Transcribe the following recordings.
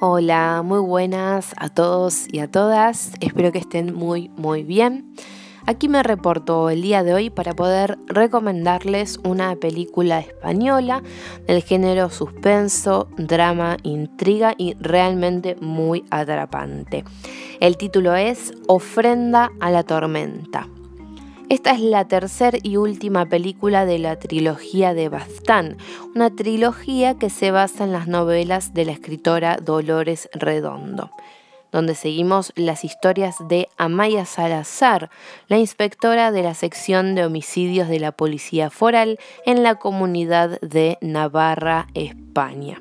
Hola, muy buenas a todos y a todas. Espero que estén muy, muy bien. Aquí me reporto el día de hoy para poder recomendarles una película española del género suspenso, drama, intriga y realmente muy atrapante. El título es Ofrenda a la tormenta. Esta es la tercera y última película de la trilogía de Bastán, una trilogía que se basa en las novelas de la escritora Dolores Redondo, donde seguimos las historias de Amaya Salazar, la inspectora de la sección de homicidios de la Policía Foral en la comunidad de Navarra, España.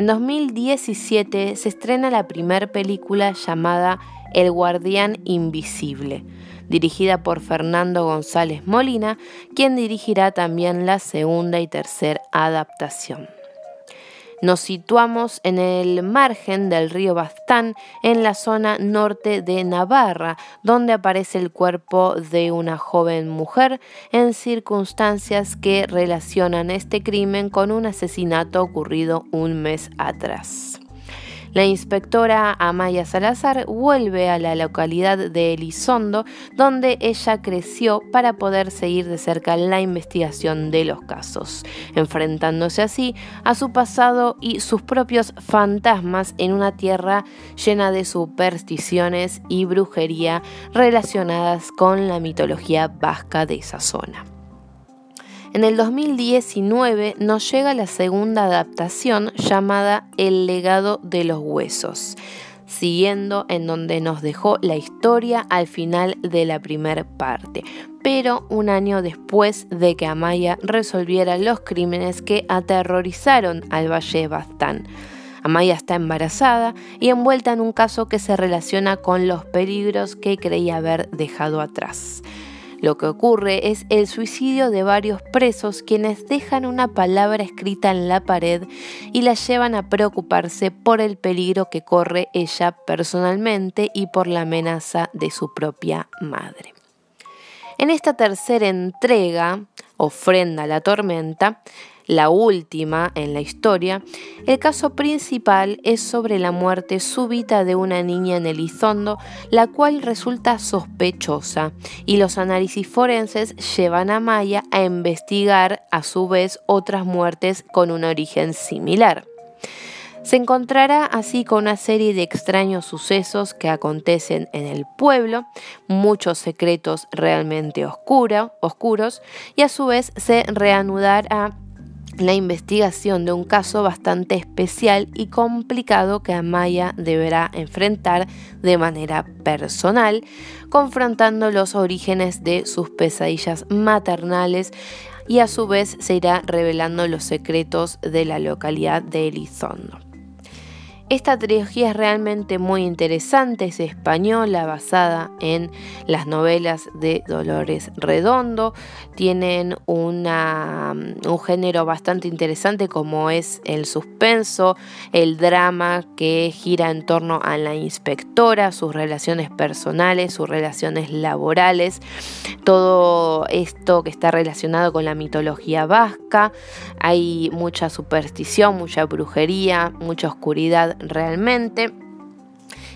En 2017 se estrena la primera película llamada El Guardián Invisible, dirigida por Fernando González Molina, quien dirigirá también la segunda y tercera adaptación. Nos situamos en el margen del río Bastán, en la zona norte de Navarra, donde aparece el cuerpo de una joven mujer en circunstancias que relacionan este crimen con un asesinato ocurrido un mes atrás. La inspectora Amaya Salazar vuelve a la localidad de Elizondo, donde ella creció para poder seguir de cerca la investigación de los casos, enfrentándose así a su pasado y sus propios fantasmas en una tierra llena de supersticiones y brujería relacionadas con la mitología vasca de esa zona. En el 2019 nos llega la segunda adaptación llamada El legado de los huesos, siguiendo en donde nos dejó la historia al final de la primera parte, pero un año después de que Amaya resolviera los crímenes que aterrorizaron al Valle Bastán. Amaya está embarazada y envuelta en un caso que se relaciona con los peligros que creía haber dejado atrás. Lo que ocurre es el suicidio de varios presos quienes dejan una palabra escrita en la pared y la llevan a preocuparse por el peligro que corre ella personalmente y por la amenaza de su propia madre. En esta tercera entrega, Ofrenda a la Tormenta, la última en la historia, el caso principal es sobre la muerte súbita de una niña en Elizondo, la cual resulta sospechosa, y los análisis forenses llevan a Maya a investigar a su vez otras muertes con un origen similar. Se encontrará así con una serie de extraños sucesos que acontecen en el pueblo, muchos secretos realmente oscuros, y a su vez se reanudará la investigación de un caso bastante especial y complicado que Amaya deberá enfrentar de manera personal, confrontando los orígenes de sus pesadillas maternales y a su vez se irá revelando los secretos de la localidad de Elizondo. Esta trilogía es realmente muy interesante, es española, basada en las novelas de Dolores Redondo. Tienen una, un género bastante interesante como es el suspenso, el drama que gira en torno a la inspectora, sus relaciones personales, sus relaciones laborales, todo esto que está relacionado con la mitología vasca. Hay mucha superstición, mucha brujería, mucha oscuridad realmente.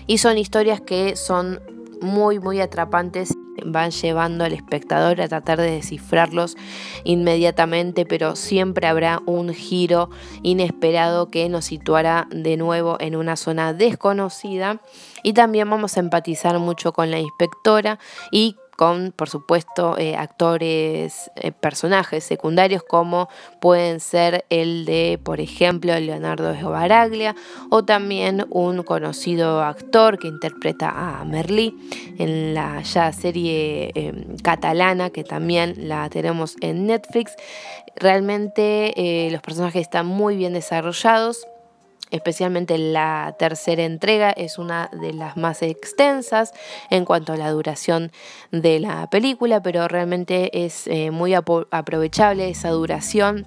Y son historias que son muy, muy atrapantes. Van llevando al espectador a tratar de descifrarlos inmediatamente, pero siempre habrá un giro inesperado que nos situará de nuevo en una zona desconocida. Y también vamos a empatizar mucho con la inspectora y con, por supuesto, eh, actores, eh, personajes secundarios como pueden ser el de, por ejemplo, Leonardo Baraglia o también un conocido actor que interpreta a Merlí en la ya serie em, catalana que también la tenemos en Netflix. Realmente eh, los personajes están muy bien desarrollados especialmente la tercera entrega es una de las más extensas en cuanto a la duración de la película, pero realmente es eh, muy aprovechable esa duración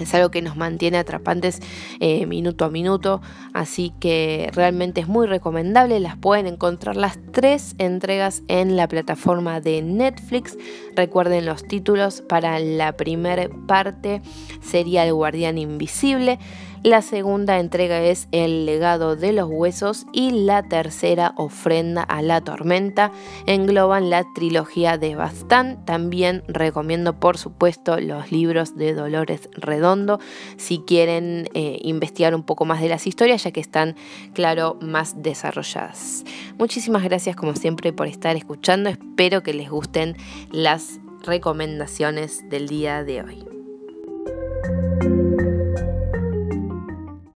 es algo que nos mantiene atrapantes eh, minuto a minuto, así que realmente es muy recomendable. Las pueden encontrar las tres entregas en la plataforma de Netflix. Recuerden los títulos para la primera parte sería El Guardián Invisible. La segunda entrega es El legado de los huesos y la tercera Ofrenda a la tormenta. Engloban la trilogía de Bastán. También recomiendo por supuesto los libros de Dolores Redondo si quieren eh, investigar un poco más de las historias ya que están, claro, más desarrolladas. Muchísimas gracias como siempre por estar escuchando. Espero que les gusten las recomendaciones del día de hoy.